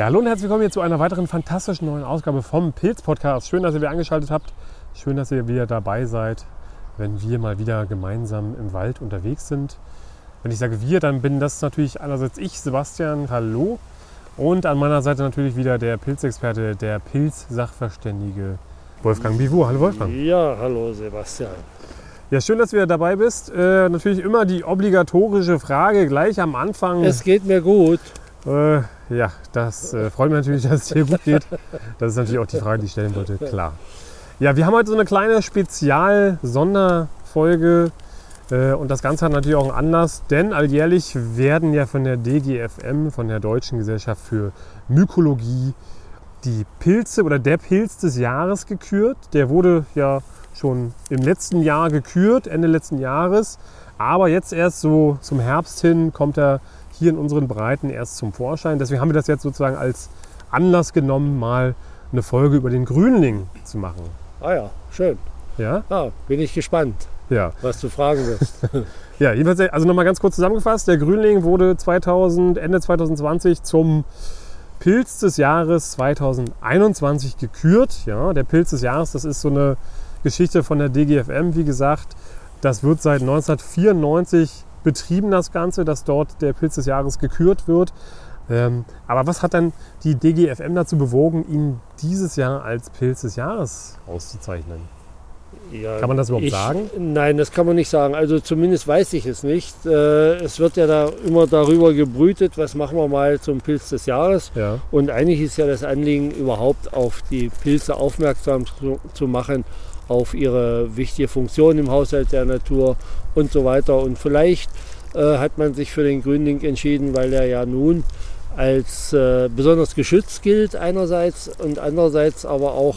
Ja, hallo und herzlich willkommen hier zu einer weiteren fantastischen neuen Ausgabe vom Pilz-Podcast. Schön, dass ihr wieder eingeschaltet habt. Schön, dass ihr wieder dabei seid, wenn wir mal wieder gemeinsam im Wald unterwegs sind. Wenn ich sage wir, dann bin das natürlich einerseits ich, Sebastian, hallo. Und an meiner Seite natürlich wieder der Pilzexperte, der Pilz-Sachverständige Wolfgang Bivou. Hallo Wolfgang. Ja, hallo Sebastian. Ja, schön, dass du wieder dabei bist. Äh, natürlich immer die obligatorische Frage gleich am Anfang. Es geht mir gut. Äh, ja, das äh, freut mich natürlich, dass es dir gut geht. Das ist natürlich auch die Frage, die ich stellen wollte, klar. Ja, wir haben heute so eine kleine Spezial-Sonderfolge äh, und das Ganze hat natürlich auch einen Anlass, denn alljährlich werden ja von der DGFM, von der Deutschen Gesellschaft für Mykologie, die Pilze oder der Pilz des Jahres gekürt. Der wurde ja schon im letzten Jahr gekürt, Ende letzten Jahres. Aber jetzt erst so zum Herbst hin kommt er hier in unseren Breiten erst zum Vorschein. Deswegen haben wir das jetzt sozusagen als Anlass genommen, mal eine Folge über den Grünling zu machen. Ah ja, schön. Ja? Ja, bin ich gespannt, Ja. was du fragen wirst. Ja, jedenfalls, also nochmal ganz kurz zusammengefasst. Der Grünling wurde 2000, Ende 2020 zum Pilz des Jahres 2021 gekürt. Ja, der Pilz des Jahres, das ist so eine Geschichte von der DGFM, wie gesagt. Das wird seit 1994 betrieben, das Ganze, dass dort der Pilz des Jahres gekürt wird. Ähm, aber was hat dann die DGFM dazu bewogen, ihn dieses Jahr als Pilz des Jahres auszuzeichnen? Ja, Kann man das überhaupt ich, sagen? Nein, das kann man nicht sagen. Also zumindest weiß ich es nicht. Äh, es wird ja da immer darüber gebrütet, was machen wir mal zum Pilz des Jahres. Ja, Und eigentlich ist ja das Anliegen, überhaupt auf die Pilze aufmerksam zu, zu machen, auf ihre wichtige Funktion im Haushalt der Natur und so weiter. Und vielleicht äh, hat man sich für den Grünling entschieden, weil er ja nun als äh, besonders geschützt gilt einerseits und andererseits aber auch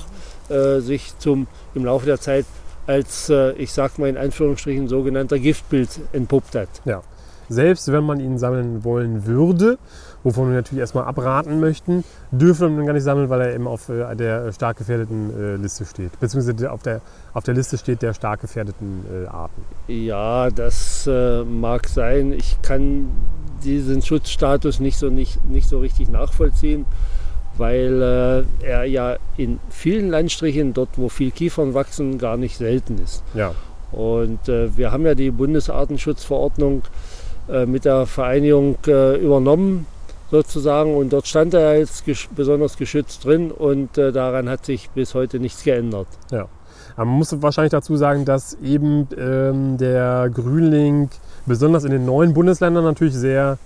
äh, sich zum, im Laufe der Zeit als, äh, ich sag mal in Anführungsstrichen, sogenannter Giftpilz entpuppt hat. ja. Selbst wenn man ihn sammeln wollen würde, wovon wir natürlich erstmal abraten möchten, dürfen wir gar nicht sammeln, weil er eben auf äh, der stark gefährdeten äh, Liste steht. Beziehungsweise auf der, auf der Liste steht der stark gefährdeten äh, Arten. Ja, das äh, mag sein. Ich kann diesen Schutzstatus nicht so, nicht, nicht so richtig nachvollziehen, weil äh, er ja in vielen Landstrichen, dort wo viel Kiefern wachsen, gar nicht selten ist. Ja, Und äh, wir haben ja die Bundesartenschutzverordnung äh, mit der Vereinigung äh, übernommen sozusagen und dort stand er als gesch besonders geschützt drin und äh, daran hat sich bis heute nichts geändert. ja. Aber man muss wahrscheinlich dazu sagen, dass eben ähm, der Grünling besonders in den neuen Bundesländern natürlich sehr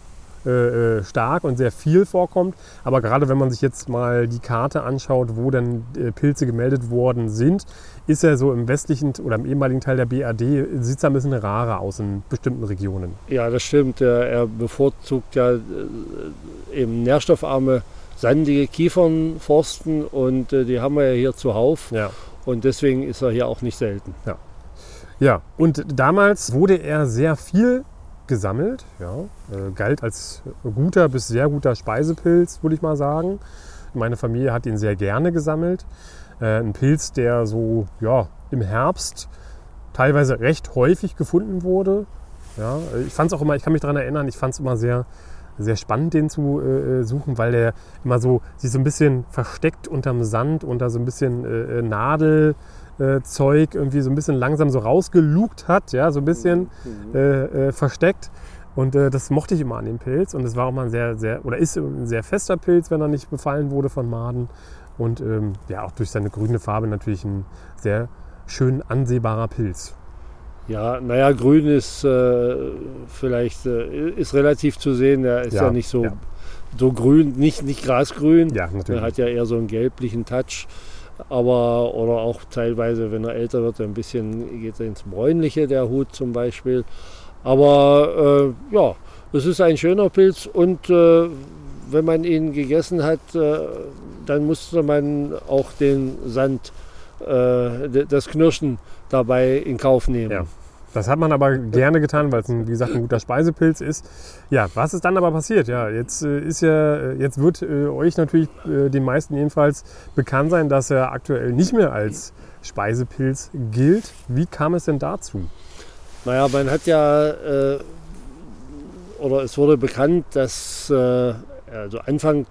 äh, äh, stark und sehr viel vorkommt. Aber gerade wenn man sich jetzt mal die Karte anschaut, wo dann äh, Pilze gemeldet worden sind, ist er so im westlichen oder im ehemaligen Teil der BAD, sieht es ein bisschen rarer aus in bestimmten Regionen. Ja, das stimmt. Er, er bevorzugt ja äh, eben nährstoffarme, sandige Kiefernforsten und äh, die haben wir ja hier zuhauf. Ja. Und deswegen ist er hier auch nicht selten. Ja, und damals wurde er sehr viel gesammelt, ja, äh, galt als guter bis sehr guter Speisepilz, würde ich mal sagen. Meine Familie hat ihn sehr gerne gesammelt. Äh, ein Pilz, der so ja, im Herbst teilweise recht häufig gefunden wurde. Ja, ich fand auch immer, ich kann mich daran erinnern, ich fand es immer sehr, sehr spannend, den zu äh, suchen, weil der immer so sich so ein bisschen versteckt unterm Sand, unter so ein bisschen äh, Nadel. Äh, Zeug irgendwie so ein bisschen langsam so rausgelugt hat, ja, so ein bisschen äh, äh, versteckt. Und äh, das mochte ich immer an dem Pilz. Und es war auch mal ein sehr, sehr, oder ist ein sehr fester Pilz, wenn er nicht befallen wurde von Maden. Und ähm, ja, auch durch seine grüne Farbe natürlich ein sehr schön ansehbarer Pilz. Ja, naja, grün ist äh, vielleicht äh, ist relativ zu sehen. Er ist ja, Ja, nicht so, ja. so grün, nicht, nicht grasgrün. Ja, Er natürlich. hat ja eher so einen gelblichen Touch. Aber, oder auch teilweise, wenn er älter wird, ein bisschen geht er ins Bräunliche, der Hut zum Beispiel. Aber äh, ja, es ist ein schöner Pilz und äh, wenn man ihn gegessen hat, äh, dann musste man auch den Sand, äh, das Knirschen dabei in Kauf nehmen. Ja. Das hat man aber gerne getan, weil es, wie gesagt, ein guter Speisepilz ist. Ja, was ist dann aber passiert? Ja, jetzt äh, ist ja, äh, jetzt wird äh, euch natürlich, äh, den meisten jedenfalls, bekannt sein, dass er aktuell nicht mehr als Speisepilz gilt. Wie kam es denn dazu? Naja, man hat ja, äh, oder es wurde bekannt, dass äh, also Anfang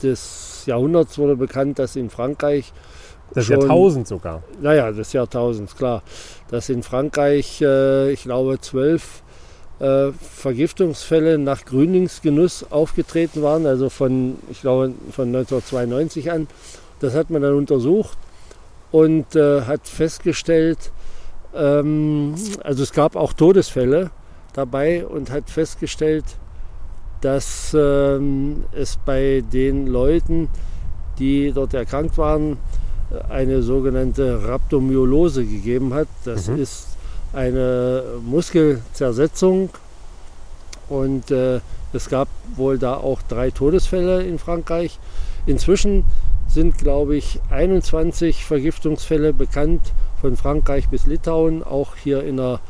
des Jahrhunderts wurde bekannt, dass in Frankreich Das schon- Jahrtausend sogar. naja, des Jahrtausends, klar, dass in Frankreich, äh, ich glaube, zwölf äh, Vergiftungsfälle nach Grünlingsgenuss aufgetreten waren, also von, ich glaube, von 1992 an. Das hat man dann untersucht und äh, hat festgestellt, ähm, also es gab auch Todesfälle dabei und hat festgestellt, dass ähm, es bei den Leuten, die dort erkrankt waren, eine sogenannte Rhabdomyolose gegeben hat. Das Mhm. ist eine Muskelzersetzung und äh, es gab wohl da auch drei Todesfälle in Frankreich. Inzwischen sind, glaube ich, 21 Vergiftungsfälle bekannt von Frankreich bis Litauen. Auch hier in der,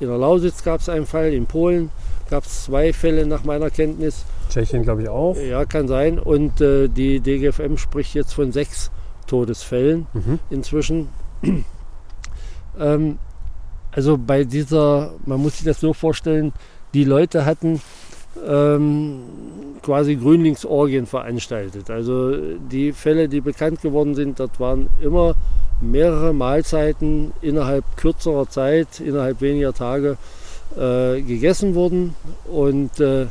in der Lausitz gab es einen Fall, in Polen gab es zwei Fälle nach meiner Kenntnis. Tschechien, glaube ich, auch. Ja, kann sein. Und äh, die DGFM spricht jetzt von sechs Todesfällen Mhm. inzwischen. ähm, also bei dieser, man muss sich das so vorstellen, die Leute hatten ähm, quasi Grünlingsorgien veranstaltet. Also die Fälle, die bekannt geworden sind, dort waren immer mehrere Mahlzeiten innerhalb kürzerer Zeit, innerhalb weniger Tage äh, gegessen wurden und äh,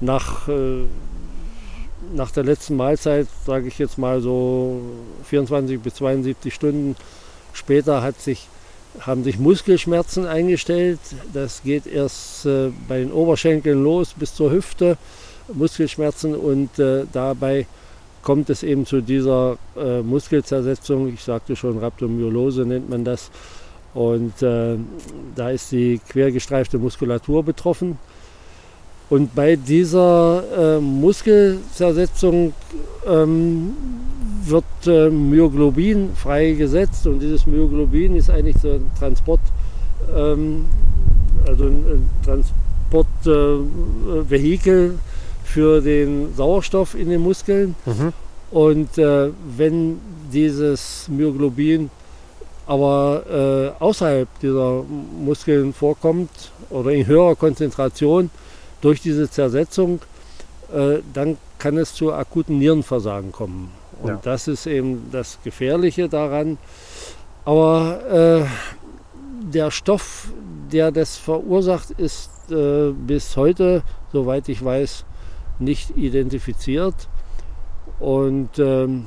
nach, äh, nach der letzten Mahlzeit, sage ich jetzt mal so 24 bis 72 Stunden später, hat sich, haben sich Muskelschmerzen eingestellt. Das geht erst äh, bei den Oberschenkeln los bis zur Hüfte, Muskelschmerzen und äh, dabei kommt es eben zu dieser äh, Muskelzersetzung. Ich sagte schon, Rhabdomyolose nennt man das. Und äh, da ist die quergestreifte Muskulatur betroffen. Und bei dieser äh, Muskelzersetzung ähm, wird äh, Myoglobin freigesetzt und dieses Myoglobin ist eigentlich so ein Transport, ähm, also ein Transportvehikel äh, für den Sauerstoff in den Muskeln. Mhm. Und äh, wenn dieses Myoglobin aber äh, außerhalb dieser Muskeln vorkommt oder in höherer Konzentration durch diese Zersetzung, äh, dann kann es zu akuten Nierenversagen kommen. Und Ja. das ist eben das Gefährliche daran. Aber äh, der Stoff, der das verursacht, ist äh, bis heute, soweit ich weiß, nicht identifiziert. Und ähm,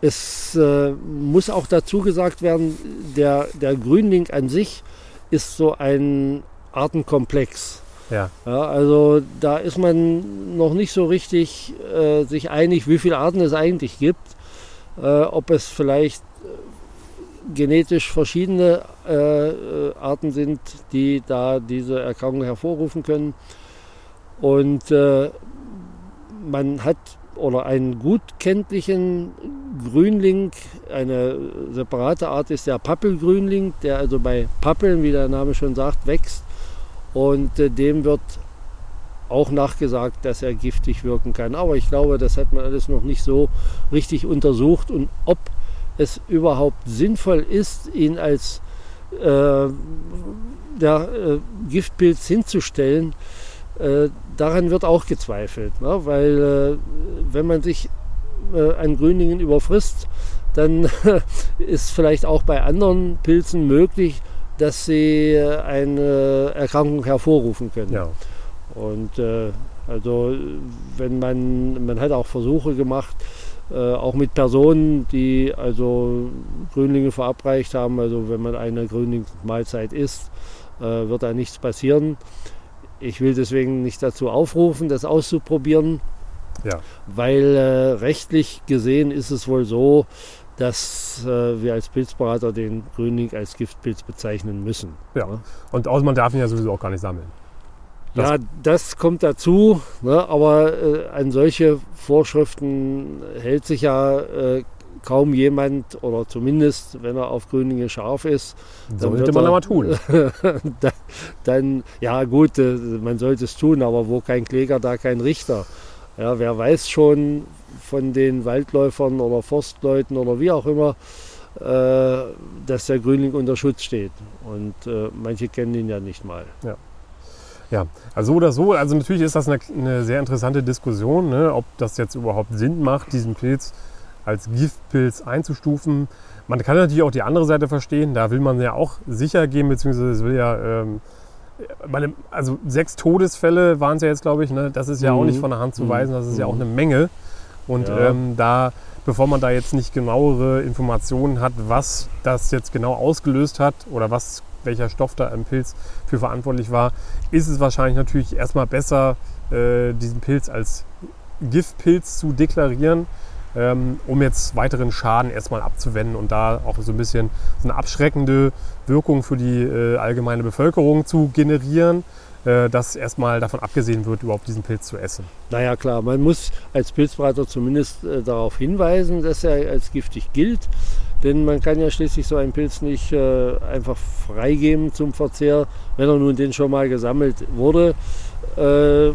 es äh, muss auch dazu gesagt werden, der, der Grünling an sich ist so ein Artenkomplex. Ja. Ja, also da ist man noch nicht so richtig äh, sich einig, wie viele Arten es eigentlich gibt. Äh, ob es vielleicht äh, genetisch verschiedene äh, äh, Arten sind, die da diese Erkrankung hervorrufen können. Und äh, man hat oder einen gut kenntlichen Grünling, eine separate Art ist der Pappelgrünling, der also bei Pappeln, wie der Name schon sagt, wächst. Und äh, dem wird auch nachgesagt, dass er giftig wirken kann. Aber ich glaube, das hat man alles noch nicht so richtig untersucht. Und ob es überhaupt sinnvoll ist, ihn als äh, der, äh, Giftpilz hinzustellen, äh, daran wird auch gezweifelt. Ne? Weil äh, wenn man sich äh, an Grünlingen überfrisst, dann ist vielleicht auch bei anderen Pilzen möglich, dass sie äh, eine Erkrankung hervorrufen können. ja. Und äh, also wenn man, man hat auch Versuche gemacht, äh, auch mit Personen, die also Grünlinge verabreicht haben, also wenn man eine Grünlingsmahlzeit isst, äh, wird da nichts passieren. Ich will deswegen nicht dazu aufrufen, das auszuprobieren, Ja. weil äh, rechtlich gesehen ist es wohl so, dass äh, wir als Pilzberater den Grünling als Giftpilz bezeichnen müssen. Ja. Und außer man darf ihn ja sowieso auch gar nicht sammeln. Das- ja, das kommt dazu, ne, aber äh, an solche Vorschriften hält sich ja äh, kaum jemand oder zumindest, wenn er auf Grünlinge scharf ist, Dann Sollte man er- aber tun. dann, dann, ja gut, äh, man sollte es tun, aber wo kein Kläger, da kein Richter. Ja, wer weiß schon von den Waldläufern oder Forstleuten oder wie auch immer, äh, dass der Grünling unter Schutz steht. Und äh, manche kennen ihn ja nicht mal. Ja, also so oder so, also natürlich ist das eine, eine sehr interessante Diskussion, ne, ob das jetzt überhaupt Sinn macht, diesen Pilz als Giftpilz einzustufen. Man kann natürlich auch die andere Seite verstehen, da will man ja auch sicher gehen, beziehungsweise es will ja, ähm, meine, also sechs Todesfälle waren es ja jetzt, glaube ich, ne? das ist ja auch Mhm. nicht von der Hand zu Mhm. weisen, das ist ja auch eine Menge. Und Ja. ähm, da, bevor man da jetzt nicht genauere Informationen hat, was das jetzt genau ausgelöst hat oder was, welcher Stoff da im Pilz für verantwortlich war, ist es wahrscheinlich natürlich erstmal besser, äh, diesen Pilz als Giftpilz zu deklarieren, ähm, um jetzt weiteren Schaden erstmal abzuwenden und da auch so ein bisschen so eine abschreckende Wirkung für die äh, allgemeine Bevölkerung zu generieren, äh, dass erstmal davon abgesehen wird, überhaupt diesen Pilz zu essen. Naja klar, man muss als Pilzberater zumindest äh, darauf hinweisen, dass er als giftig gilt. Denn man kann ja schließlich so einen Pilz nicht äh, einfach freigeben zum Verzehr, wenn er nun denn schon mal gesammelt wurde. Äh,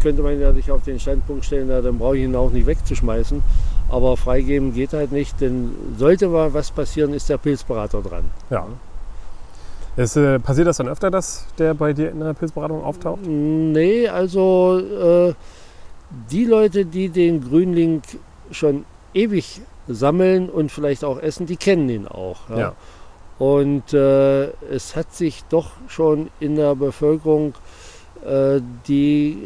könnte man ja sich auf den Standpunkt stellen, ja, dann brauche ich ihn auch nicht wegzuschmeißen. Aber freigeben geht halt nicht, denn sollte mal was passieren, ist der Pilzberater dran. Ja. Es, äh, passiert das dann öfter, dass der bei dir in der Pilzberatung auftaucht? Nee, also äh, die Leute, die den Grünling schon ewig sammeln und vielleicht auch essen, die kennen ihn auch. Ja. Ja. Und äh, es hat sich doch schon in der Bevölkerung die,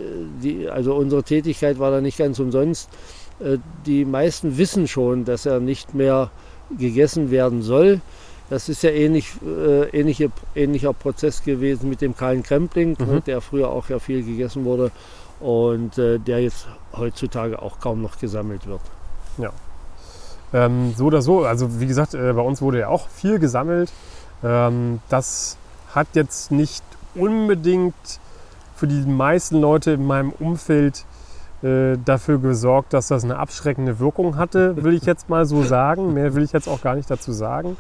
die, also unsere Tätigkeit war da nicht ganz umsonst. Äh, die meisten wissen schon, dass er nicht mehr gegessen werden soll. Das ist ja ähnlich, äh, ähnliche, ähnlicher Prozess gewesen mit dem kahlen Krempling, Mhm. ne, der früher auch ja viel gegessen wurde und äh, der jetzt heutzutage auch kaum noch gesammelt wird. Ähm, so oder so, also wie gesagt, äh, bei uns wurde ja auch viel gesammelt. Ähm, das hat jetzt nicht unbedingt für die meisten Leute in meinem Umfeld äh, dafür gesorgt, dass das eine abschreckende Wirkung hatte, will ich jetzt mal so sagen. Mehr will ich jetzt auch gar nicht dazu sagen,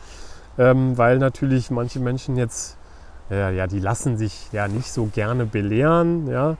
ähm, weil natürlich manche Menschen jetzt, ja, ja, die lassen sich ja nicht so gerne belehren, ja,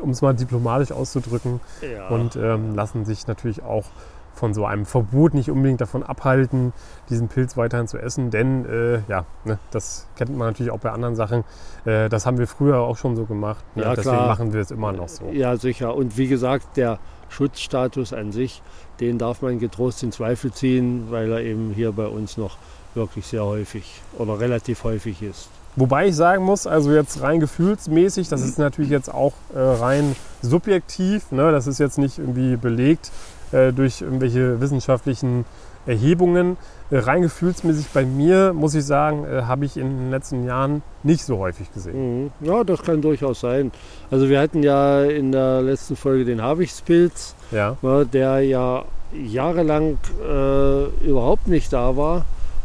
um es mal diplomatisch auszudrücken Ja. und ähm, lassen sich natürlich auch von so einem Verbot nicht unbedingt davon abhalten, diesen Pilz weiterhin zu essen. Denn äh, ja, ne, das kennt man natürlich auch bei anderen Sachen. Äh, das haben wir früher auch schon so gemacht. Ne? Ja, Deswegen klar. machen wir es immer noch so. Ja, sicher. Und wie gesagt, der Schutzstatus an sich, den darf man getrost in Zweifel ziehen, weil er eben hier bei uns noch wirklich sehr häufig oder relativ häufig ist. Wobei ich sagen muss, also jetzt rein gefühlsmäßig, das ist natürlich jetzt auch äh, rein subjektiv. Ne? Das ist jetzt nicht irgendwie belegt äh, durch irgendwelche wissenschaftlichen Erhebungen. Äh, rein gefühlsmäßig bei mir, muss ich sagen, äh, habe ich in den letzten Jahren nicht so häufig gesehen. Mhm. Ja, das kann durchaus sein. Also wir hatten ja in der letzten Folge den Habichtspilz, Ja. ne, der ja jahrelang äh, überhaupt nicht da war.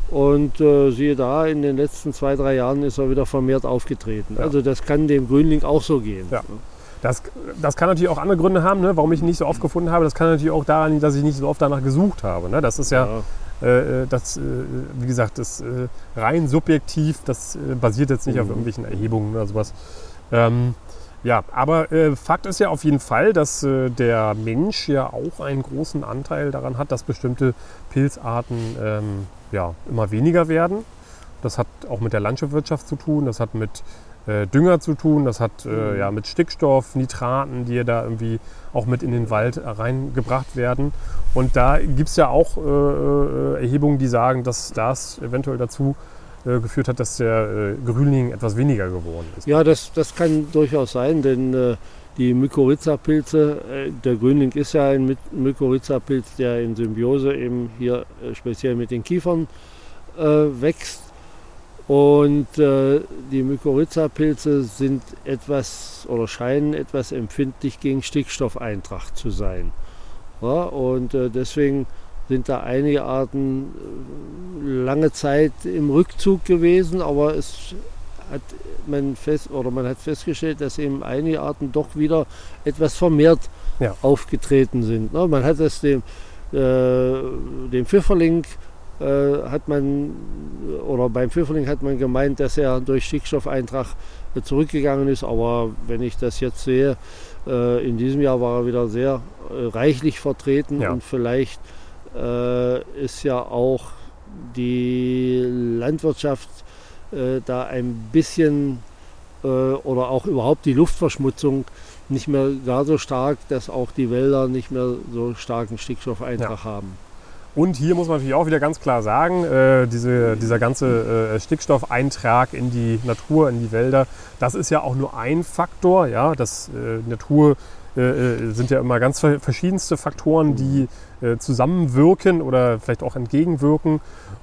Und äh, siehe da, in den letzten zwei, drei Jahren ist er wieder vermehrt aufgetreten. Ja. Also das kann dem Grünling auch so gehen. Ja. Das, das kann natürlich auch andere Gründe haben, ne, warum ich ihn nicht so oft gefunden habe. Das kann natürlich auch daran liegen, dass ich nicht so oft danach gesucht habe. Ne? Das ist ja, äh, das, äh, wie gesagt, das äh, rein subjektiv, das äh, basiert jetzt nicht auf Mhm. irgendwelchen Erhebungen oder sowas. Ähm, ja, aber äh, Fakt ist ja auf jeden Fall, dass äh, der Mensch ja auch einen großen Anteil daran hat, dass bestimmte Pilzarten ähm, ja, immer weniger werden. Das hat auch mit der Landschaftswirtschaft zu tun, das hat mit äh, Dünger zu tun, das hat äh, ja, mit Stickstoff, Nitraten, die ja da irgendwie auch mit in den Wald reingebracht werden. Und da gibt es ja auch äh, äh, Erhebungen, die sagen, dass das eventuell dazu äh, geführt hat, dass der äh, Grünling etwas weniger geworden ist. Ja, das, das kann durchaus sein, denn äh, die Mykorrhiza-Pilze, äh, der Grünling ist ja ein My- Mykorrhiza-Pilz, der in Symbiose eben hier äh, speziell mit den Kiefern äh, wächst. Und äh, die Mykorrhiza-Pilze sind etwas oder scheinen etwas empfindlich gegen Stickstoffeintracht zu sein. Ja, und äh, deswegen sind da einige Arten äh, lange Zeit im Rückzug gewesen, aber es hat man fest oder man hat festgestellt, dass eben einige Arten doch wieder etwas vermehrt Ja. aufgetreten sind. ne? Man hat es dem, äh, dem Pfifferling hat man oder beim Pfifferling hat man gemeint, dass er durch Stickstoffeintrag äh, zurückgegangen ist, aber wenn ich das jetzt sehe, äh, in diesem Jahr war er wieder sehr äh, reichlich vertreten Ja. und vielleicht äh, ist ja auch die Landwirtschaft äh, da ein bisschen äh, oder auch überhaupt die Luftverschmutzung nicht mehr gar so stark, dass auch die Wälder nicht mehr so starken Stickstoffeintrag haben. Und hier muss man natürlich auch wieder ganz klar sagen, äh, diese, dieser ganze äh, Stickstoffeintrag in die Natur, in die Wälder, das ist ja auch nur ein Faktor. Ja? Das äh, Natur äh, äh, sind ja immer ganz ver- verschiedenste Faktoren, die äh, zusammenwirken oder vielleicht auch entgegenwirken.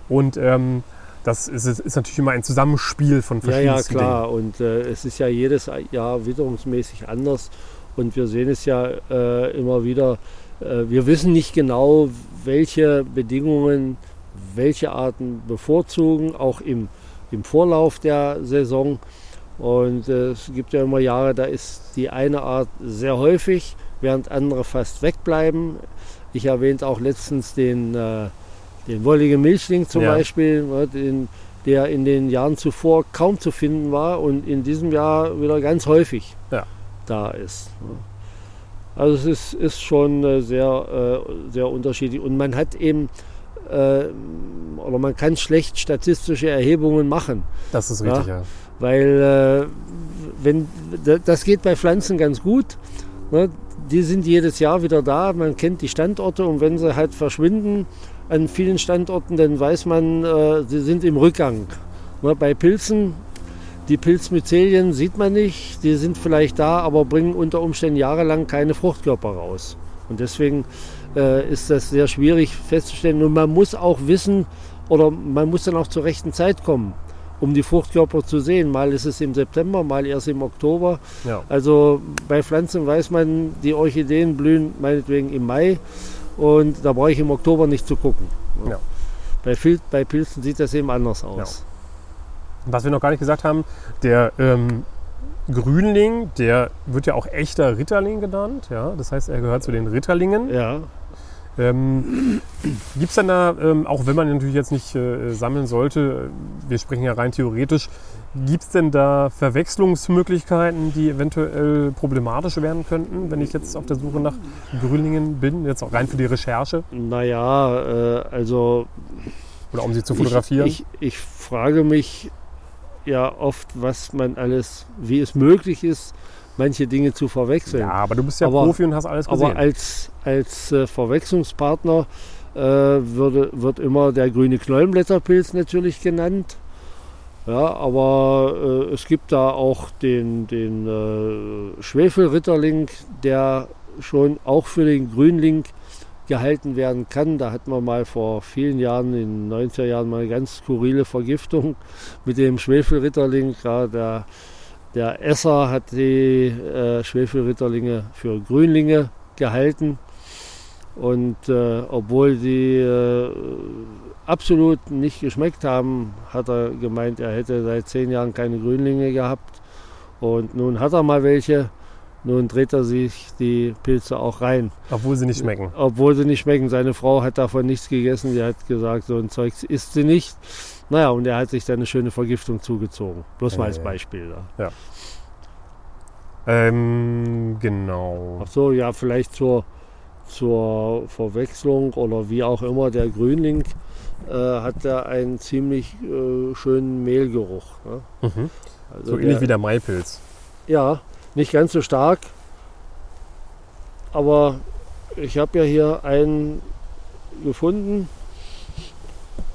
Und ähm, das ist, ist natürlich immer ein Zusammenspiel von Ja, ja, verschiedensten klar. Und äh, es ist ja jedes Jahr witterungsmäßig anders. Und wir sehen es ja immer wieder. Wir wissen nicht genau, welche Bedingungen welche Arten bevorzugen, auch im, im Vorlauf der Saison. Und äh, es gibt ja immer Jahre, da ist die eine Art sehr häufig, während andere fast wegbleiben. Ich erwähnte auch letztens den, äh, den wolligen Milchling zum Ja. Beispiel, ne, den, der in den Jahren zuvor kaum zu finden war und in diesem Jahr wieder ganz häufig Ja. da ist. ne. Also es ist, ist schon äh, sehr, äh, sehr unterschiedlich und man hat eben äh, oder man kann schlecht statistische Erhebungen machen. Das ist richtig, ja. Weil wenn, das geht bei Pflanzen ganz gut. Ne? Die sind jedes Jahr wieder da, man kennt die Standorte und wenn sie halt verschwinden an vielen Standorten, dann weiß man, sie sind im Rückgang. Ne? Bei Pilzen, die Pilzmyzelien sieht man nicht, die sind vielleicht da, aber bringen unter Umständen jahrelang keine Fruchtkörper raus. Und deswegen äh, ist das sehr schwierig festzustellen. Und man muss auch wissen, oder man muss dann auch zur rechten Zeit kommen, um die Fruchtkörper zu sehen. Mal ist es im September, mal erst im Oktober. ja. Also bei Pflanzen weiß man, die Orchideen blühen meinetwegen im Mai und da brauche ich im Oktober nicht zu gucken. Ja. Bei, Fil bei Pilzen sieht das eben anders aus. Was wir noch gar nicht gesagt haben, der ähm, Grünling, der wird ja auch echter Ritterling genannt. Ja? Das heißt, er gehört zu den Ritterlingen. Ja, Ähm, Gibt es denn da, ähm, auch wenn man ihn natürlich jetzt nicht äh, sammeln sollte, wir sprechen ja rein theoretisch, gibt es denn da Verwechslungsmöglichkeiten, die eventuell problematisch werden könnten, wenn ich jetzt auf der Suche nach Grünlingen bin, jetzt auch rein für die Recherche naja, äh, also oder um sie zu fotografieren? Ich, ich, ich frage mich ja oft, was man alles, wie es möglich ist, manche Dinge zu verwechseln. ja, aber du bist ja Aber- Profi und hast alles gesehen. Aber als, als äh, Verwechslungspartner äh, würde, wird immer der grüne Knollenblätterpilz natürlich genannt. Ja, aber äh, es gibt da auch den, den äh, Schwefelritterling, der schon auch für den Grünling gehalten werden kann. Da hatten wir mal vor vielen Jahren, in den 90er Jahren, mal eine ganz skurrile Vergiftung mit dem Schwefelritterling. Der, der Esser hat die äh, Schwefelritterlinge für Grünlinge gehalten. Und äh, obwohl die äh, absolut nicht geschmeckt haben, hat er gemeint, er hätte seit zehn Jahren keine Grünlinge gehabt. Und nun hat er mal welche. Nun dreht er sich die Pilze auch rein. Obwohl sie nicht schmecken. Obwohl sie nicht schmecken. Seine Frau hat davon nichts gegessen. Die hat gesagt, so ein Zeug isst sie nicht. Naja, und er hat sich dann eine schöne Vergiftung zugezogen. Bloß mal als Äh. Beispiel. Da. Ähm, genau. Ach so, ja, vielleicht zur, zur Verwechslung oder wie auch immer, der Grünling äh, hat da einen ziemlich äh, schönen Mehlgeruch. Ne? Mhm. Also So ähnlich der, wie der Maipilz. Ja, nicht ganz so stark, aber ich habe ja hier einen gefunden.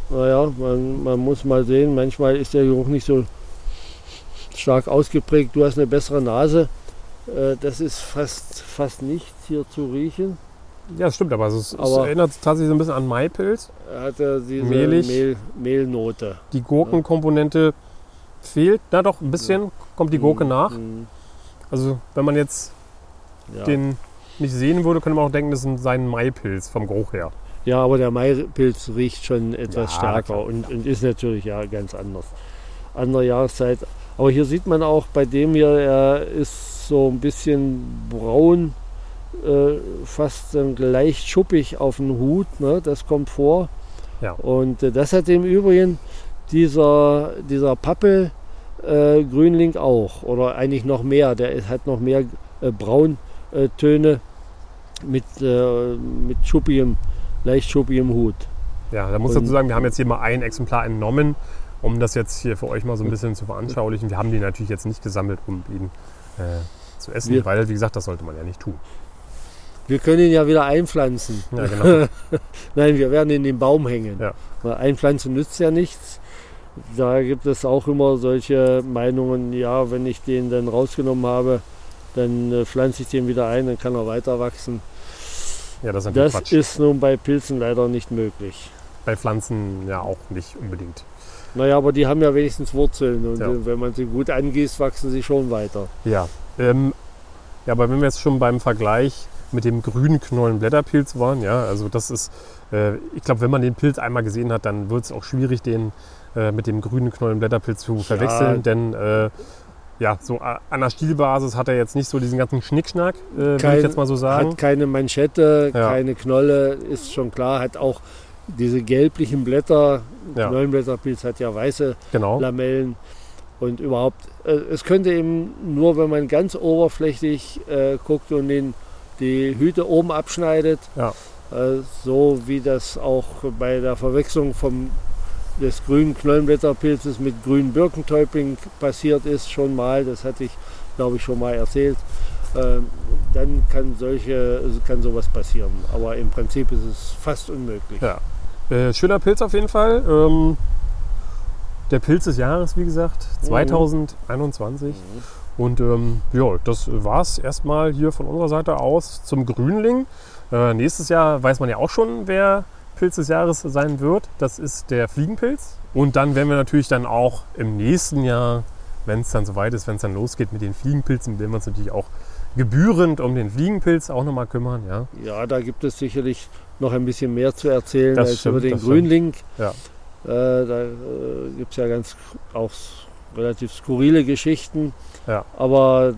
Naja, man, man muss mal sehen, manchmal ist der Geruch nicht so stark ausgeprägt. Du hast eine bessere Nase. Äh, Das ist fast, fast nichts hier zu riechen. Ja, das stimmt, aber es, ist, es Aber- erinnert tatsächlich so ein bisschen an Maipilz. Er hatte diese Mehlig. Mehl, Mehlnote. Die Gurkenkomponente fehlt. Na doch, ein bisschen kommt die Gurke nach. Mhm. Also wenn man jetzt Ja. den nicht sehen würde, könnte man auch denken, das ist sein Maipilz vom Geruch her. Ja, aber der Maipilz riecht schon etwas Ja, stärker und, und ist natürlich ja ganz anders. Andere Jahreszeit. Aber hier sieht man auch bei dem hier, er ist so ein bisschen braun, äh, fast ähm, leicht schuppig auf dem Hut. Ne? Das kommt vor. Ja. Und äh, das hat im Übrigen dieser, dieser Pappel äh, Grünling auch. Oder eigentlich noch mehr. Der hat noch mehr äh, Brauntöne mit, äh, mit schuppigem, leicht schuppigem Hut. Ja, da muss Und- dazu sagen, wir haben jetzt hier mal ein Exemplar entnommen um das jetzt hier für euch mal so ein bisschen zu veranschaulichen. Wir haben die natürlich jetzt nicht gesammelt, um ihn äh, zu essen, Wir- weil, wie gesagt, das sollte man ja nicht tun. Wir können ihn ja wieder einpflanzen. Ja, genau. Nein, wir werden ihn in den Baum hängen. Ja. Weil einpflanzen nützt ja nichts. Da gibt es auch immer solche Meinungen, ja, wenn ich den dann rausgenommen habe, dann äh, pflanze ich den wieder ein, dann kann er weiter wachsen. ja, das ist Das ist nun bei Pilzen leider nicht möglich. Bei Pflanzen ja auch nicht unbedingt. Naja, aber die haben ja wenigstens Wurzeln und Ja. äh, wenn man sie gut angießt, wachsen sie schon weiter. Ja. Ähm, ja, aber wenn wir jetzt schon beim Vergleich mit dem grünen Knollenblätterpilz waren, ja, also das ist, äh, ich glaube, wenn man den Pilz einmal gesehen hat, dann wird es auch schwierig, den äh, mit dem grünen Knollenblätterpilz zu verwechseln, denn äh, ja, so an der Stielbasis hat er jetzt nicht so diesen ganzen Schnickschnack, äh, würde ich Kein- jetzt mal so sagen. Hat keine Manschette, Ja. keine Knolle, ist schon klar. Hat auch diese gelblichen Blätter. Ja. Knollenblätterpilz hat ja weiße Genau. Lamellen. Und überhaupt, äh, es könnte eben nur, wenn man ganz oberflächlich äh, guckt und den, die Hüte oben abschneidet, Ja. äh, so wie das auch bei der Verwechslung vom, des grünen Knollenblätterpilzes mit grünen Birkentäubling passiert ist, schon mal, das hatte ich, glaube ich, schon mal erzählt, ähm, dann kann, solche, kann sowas passieren. Aber im Prinzip ist es fast unmöglich. Ja. Äh, schöner Pilz auf jeden Fall. Ähm, der Pilz des Jahres, wie gesagt, 2021. Und ähm, ja, das war es erstmal hier von unserer Seite aus zum Grünling. Äh, nächstes Jahr weiß man ja auch schon, wer Pilz des Jahres sein wird. Das ist der Fliegenpilz. Und dann werden wir natürlich dann auch im nächsten Jahr, wenn es dann soweit ist, wenn es dann losgeht mit den Fliegenpilzen, werden wir uns natürlich auch gebührend um den Fliegenpilz auch nochmal kümmern. Ja. Ja, da gibt es sicherlich noch ein bisschen mehr zu erzählen Das als stimmt, über den. Grünling. Ja. Äh, da äh, gibt es ja ganz auch relativ skurrile Geschichten. Ja. Aber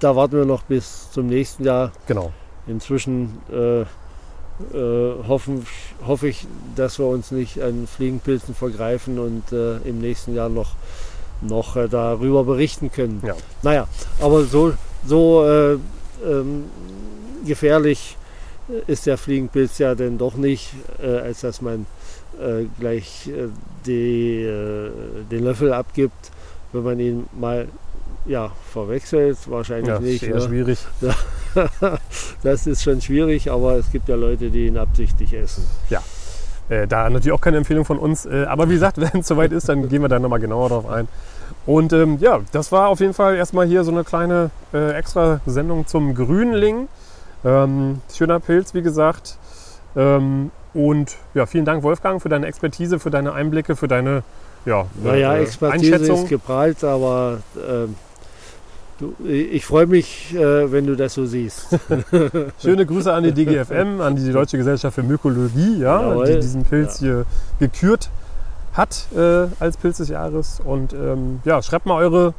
da warten wir noch bis zum nächsten Jahr. Genau. Inzwischen äh, äh, hoffen, hoffe ich, dass wir uns nicht an Fliegenpilzen vergreifen und äh, im nächsten Jahr noch, noch äh, darüber berichten können. Ja. Naja, aber so, so äh, ähm, gefährlich ist der Fliegenpilz ja denn doch nicht, äh, als dass man äh, gleich äh, die, äh, den Löffel abgibt, wenn man ihn mal ja, verwechselt. Wahrscheinlich Ja, nicht. sehr ne? schwierig. das ist schon schwierig, aber es gibt ja Leute, die ihn absichtlich essen. Äh, da natürlich auch keine Empfehlung von uns. Äh, aber wie gesagt, wenn es soweit ist, dann gehen wir da nochmal genauer drauf ein. Und ähm, ja, das war auf jeden Fall erstmal hier so eine kleine extra Sendung zum Grünling. Ähm, schöner Pilz, wie gesagt. Ähm, und ja, vielen Dank, Wolfgang, für deine Expertise, für deine Einblicke, für deine ja, Naja, äh, Expertise Einschätzung. ist geprallt, aber ähm, du, ich freue mich, äh, wenn du das so siehst. Schöne Grüße an die DGFM, an die Deutsche Gesellschaft für Mykologie, ja, Jawohl. die diesen Pilz hier gekürt hat äh, als Pilz des Jahres. Und ähm, ja, schreibt mal eure,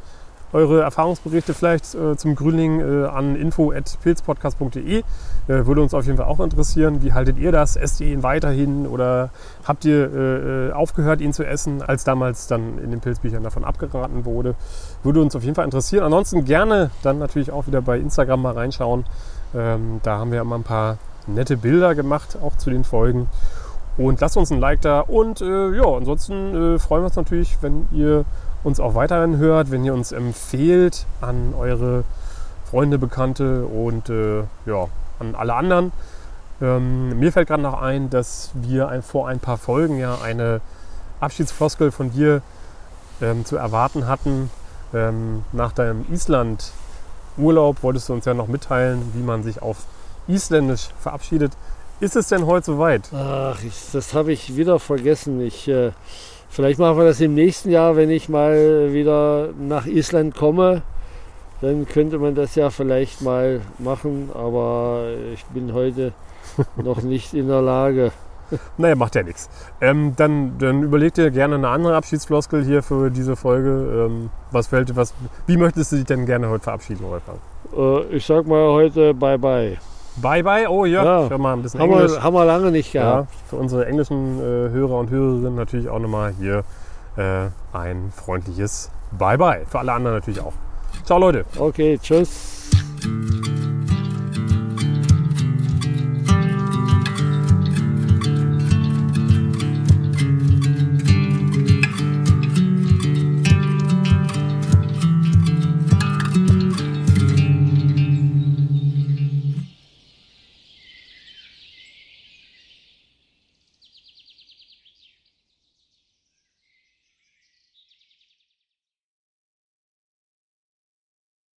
eure Erfahrungsberichte vielleicht äh, zum Grünling äh, an info.pilzpodcast.de. Äh, würde uns auf jeden Fall auch interessieren. Wie haltet ihr das? Esst ihr ihn weiterhin oder habt ihr äh, äh, aufgehört, ihn zu essen, als damals dann in den Pilzbüchern davon abgeraten wurde? Würde uns auf jeden Fall interessieren. Ansonsten gerne dann natürlich auch wieder bei Instagram mal reinschauen. Ähm, da haben wir immer ein paar nette Bilder gemacht, auch zu den Folgen. Und lasst uns ein Like da. Und äh, ja, ansonsten äh, freuen wir uns natürlich, wenn ihr uns auch weiterhin hört, wenn ihr uns empfehlt an eure Freunde, Bekannte und äh, ja, an alle anderen. Ähm, mir fällt gerade noch ein, dass wir ein, vor ein paar Folgen ja eine Abschiedsfloskel von dir ähm, zu erwarten hatten. Ähm, nach deinem Island-Urlaub wolltest du uns ja noch mitteilen, wie man sich auf Isländisch verabschiedet. Ist es denn heute soweit? Ach, das habe ich wieder vergessen. Ich, äh, vielleicht machen wir das im nächsten Jahr, wenn ich mal wieder nach Island komme. Dann könnte man das ja vielleicht mal machen, aber ich bin heute noch nicht in der Lage. Naja, macht ja nichts. Ähm, dann, dann überleg dir gerne eine andere Abschiedsfloskel hier für diese Folge. Ähm, was fällt, was, wie möchtest du dich denn gerne heute verabschieden, Wolfgang? Äh, ich sag mal heute Bye Bye. Bye. Oh ja, Ja. ich hör mal ein bisschen Haben Englisch. wir, haben wir lange nicht Ja, gehabt. für unsere englischen äh, Hörer und Hörerinnen natürlich auch nochmal hier äh, ein freundliches Bye bye. Für alle anderen natürlich auch. Ciao Leute. Okay, tschüss.